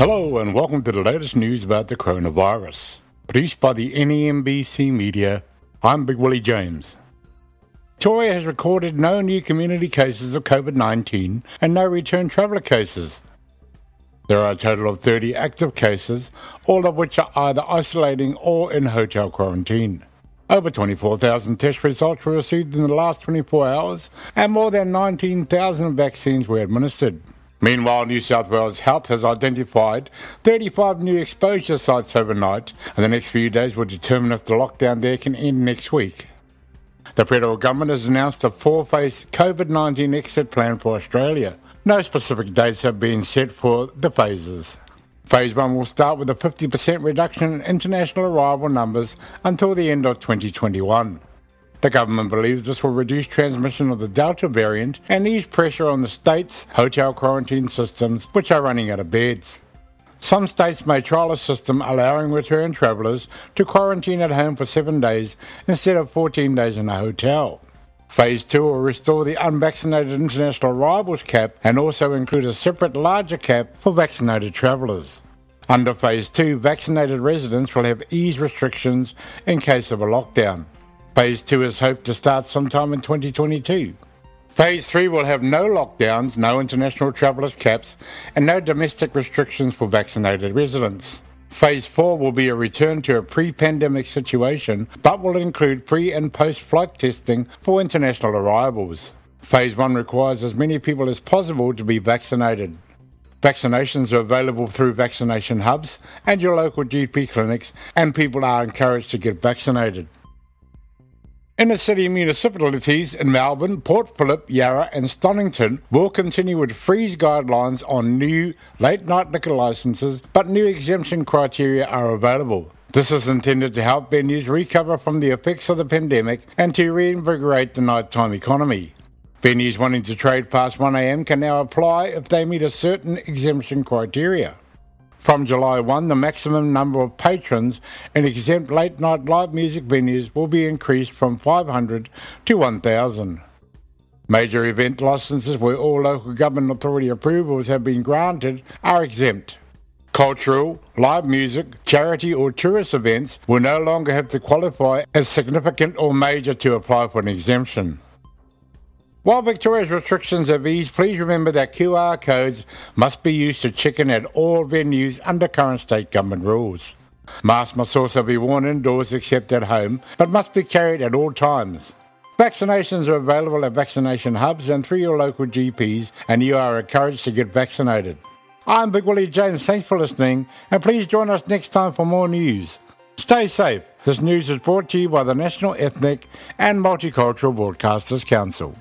Hello, and welcome to the latest news about the coronavirus. Produced by the NEMBC Media, I'm Big Willie James. Victoria has recorded no new community cases of COVID 19 and no return traveller cases. There are a total of 30 active cases, all of which are either isolating or in hotel quarantine. Over 24,000 test results were received in the last 24 hours, and more than 19,000 vaccines were administered. Meanwhile, New South Wales Health has identified 35 new exposure sites overnight, and the next few days will determine if the lockdown there can end next week. The federal government has announced a four phase COVID 19 exit plan for Australia. No specific dates have been set for the phases. Phase 1 will start with a 50% reduction in international arrival numbers until the end of 2021. The government believes this will reduce transmission of the Delta variant and ease pressure on the state's hotel quarantine systems, which are running out of beds. Some states may trial a system allowing return travellers to quarantine at home for seven days instead of 14 days in a hotel. Phase 2 will restore the unvaccinated international arrivals cap and also include a separate larger cap for vaccinated travellers. Under Phase 2, vaccinated residents will have ease restrictions in case of a lockdown. Phase 2 is hoped to start sometime in 2022. Phase 3 will have no lockdowns, no international travellers caps, and no domestic restrictions for vaccinated residents. Phase 4 will be a return to a pre pandemic situation, but will include pre and post flight testing for international arrivals. Phase 1 requires as many people as possible to be vaccinated. Vaccinations are available through vaccination hubs and your local GP clinics, and people are encouraged to get vaccinated. Inner city municipalities in Melbourne, Port Phillip, Yarra, and Stonnington will continue with freeze guidelines on new late night liquor licences, but new exemption criteria are available. This is intended to help venues recover from the effects of the pandemic and to reinvigorate the nighttime economy. Venues wanting to trade past 1am can now apply if they meet a certain exemption criteria. From July 1, the maximum number of patrons in exempt late night live music venues will be increased from 500 to 1,000. Major event licences where all local government authority approvals have been granted are exempt. Cultural, live music, charity or tourist events will no longer have to qualify as significant or major to apply for an exemption. While Victoria's restrictions have eased, please remember that QR codes must be used to check in at all venues under current state government rules. Masks must also be worn indoors except at home, but must be carried at all times. Vaccinations are available at vaccination hubs and through your local GPs, and you are encouraged to get vaccinated. I'm Big Willie James. Thanks for listening, and please join us next time for more news. Stay safe. This news is brought to you by the National Ethnic and Multicultural Broadcasters Council.